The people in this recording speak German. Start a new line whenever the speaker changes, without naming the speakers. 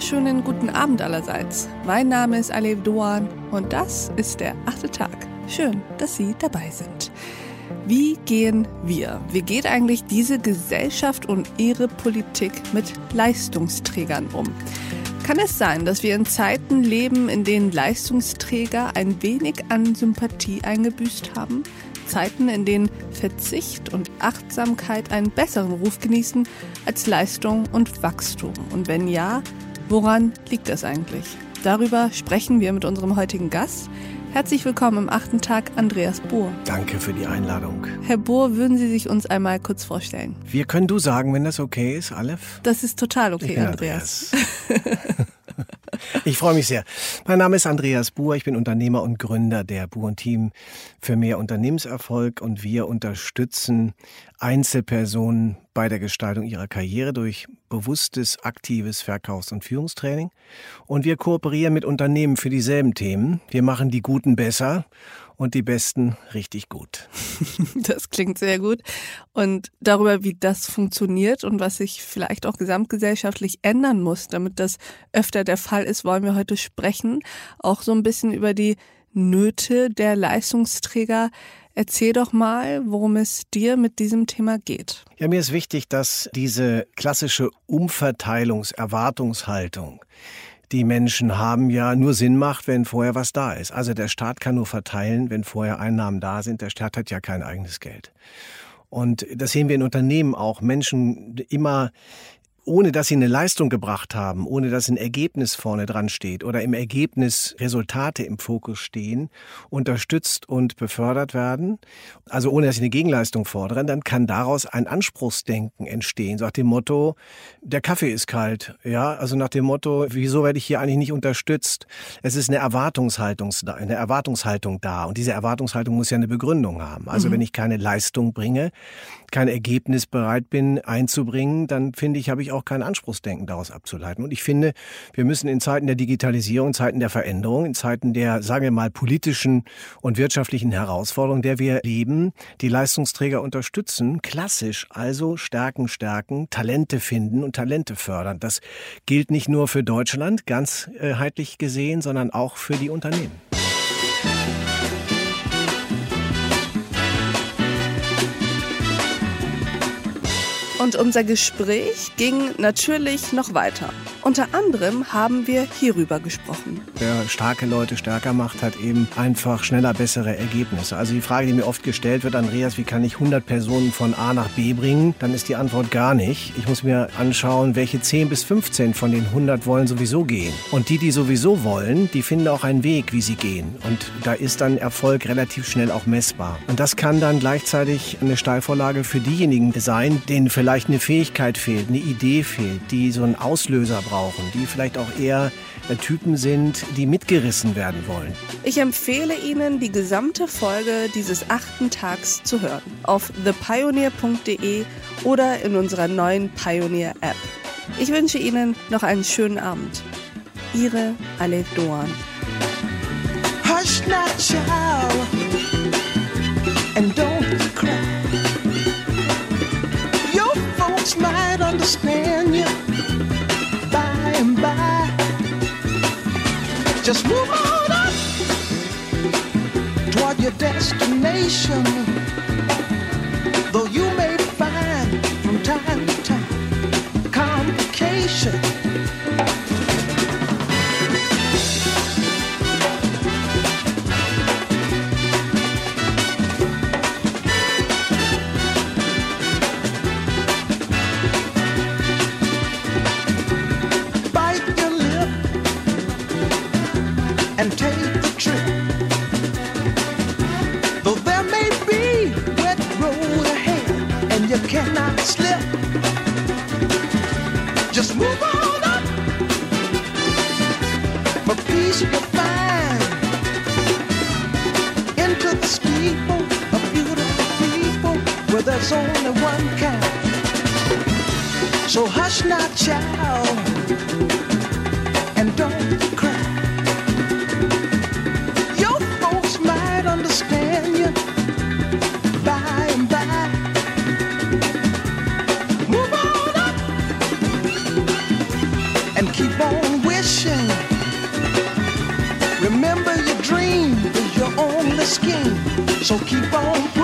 wunderschönen guten Abend allerseits. Mein Name ist Alev Doan und das ist der achte Tag. Schön, dass Sie dabei sind. Wie gehen wir? Wie geht eigentlich diese Gesellschaft und ihre Politik mit Leistungsträgern um? Kann es sein, dass wir in Zeiten leben, in denen Leistungsträger ein wenig an Sympathie eingebüßt haben? Zeiten, in denen Verzicht und Achtsamkeit einen besseren Ruf genießen als Leistung und Wachstum? Und wenn ja, woran liegt das eigentlich? Darüber sprechen wir mit unserem heutigen Gast. Herzlich willkommen im achten Tag, Andreas Bohr.
Danke für die Einladung.
Herr Bohr, würden Sie sich uns einmal kurz vorstellen?
Wir können du sagen, wenn das okay ist, Aleph?
Das ist total okay, Andreas.
Andreas. Ich freue mich sehr. Mein Name ist Andreas Buhr. Ich bin Unternehmer und Gründer der Buhr Team für mehr Unternehmenserfolg und wir unterstützen Einzelpersonen bei der Gestaltung ihrer Karriere durch bewusstes, aktives Verkaufs- und Führungstraining. Und wir kooperieren mit Unternehmen für dieselben Themen. Wir machen die Guten besser und die Besten richtig gut.
Das klingt sehr gut. Und darüber, wie das funktioniert und was sich vielleicht auch gesamtgesellschaftlich ändern muss, damit das öfter der Fall ist, wollen wir heute sprechen. Auch so ein bisschen über die Nöte der Leistungsträger. Erzähl doch mal, worum es dir mit diesem Thema geht.
Ja, mir ist wichtig, dass diese klassische Umverteilungserwartungshaltung, die Menschen haben, ja nur Sinn macht, wenn vorher was da ist. Also der Staat kann nur verteilen, wenn vorher Einnahmen da sind. Der Staat hat ja kein eigenes Geld. Und das sehen wir in Unternehmen auch. Menschen immer ohne dass sie eine Leistung gebracht haben, ohne dass ein Ergebnis vorne dran steht oder im Ergebnis Resultate im Fokus stehen, unterstützt und befördert werden, also ohne dass sie eine Gegenleistung fordern, dann kann daraus ein Anspruchsdenken entstehen, so nach dem Motto, der Kaffee ist kalt, ja, also nach dem Motto, wieso werde ich hier eigentlich nicht unterstützt? Es ist eine Erwartungshaltung, eine Erwartungshaltung da und diese Erwartungshaltung muss ja eine Begründung haben. Also mhm. wenn ich keine Leistung bringe, kein Ergebnis bereit bin einzubringen, dann finde ich, habe ich auch kein Anspruchsdenken daraus abzuleiten. Und ich finde, wir müssen in Zeiten der Digitalisierung, in Zeiten der Veränderung, in Zeiten der, sagen wir mal, politischen und wirtschaftlichen Herausforderungen, der wir leben, die Leistungsträger unterstützen, klassisch also stärken, stärken, Talente finden und Talente fördern. Das gilt nicht nur für Deutschland ganzheitlich gesehen, sondern auch für die Unternehmen.
Und unser Gespräch ging natürlich noch weiter. Unter anderem haben wir hierüber gesprochen.
Wer starke Leute stärker macht, hat eben einfach schneller bessere Ergebnisse. Also die Frage, die mir oft gestellt wird, Andreas, wie kann ich 100 Personen von A nach B bringen? Dann ist die Antwort gar nicht. Ich muss mir anschauen, welche 10 bis 15 von den 100 wollen sowieso gehen. Und die, die sowieso wollen, die finden auch einen Weg, wie sie gehen. Und da ist dann Erfolg relativ schnell auch messbar. Und das kann dann gleichzeitig eine Steilvorlage für diejenigen sein, denen vielleicht eine Fähigkeit fehlt, eine Idee fehlt, die so einen Auslöser brauchen die vielleicht auch eher äh, Typen sind, die mitgerissen werden wollen.
Ich empfehle Ihnen, die gesamte Folge dieses achten Tags zu hören. Auf thepioneer.de oder in unserer neuen Pioneer-App. Ich wünsche Ihnen noch einen schönen Abend. Ihre Alef Doan. Hush not, child, and don't cry. Understand you. By and by. Just move on up toward your destination. and take the trip. Though there may
be wet road ahead and you cannot slip, just move on up. For peace you'll
find into the steeple of beautiful people where there's only one kind. So hush not child, and don't cry. you by and by. Move on up and
keep on wishing. Remember your dream is your only scheme, so
keep on.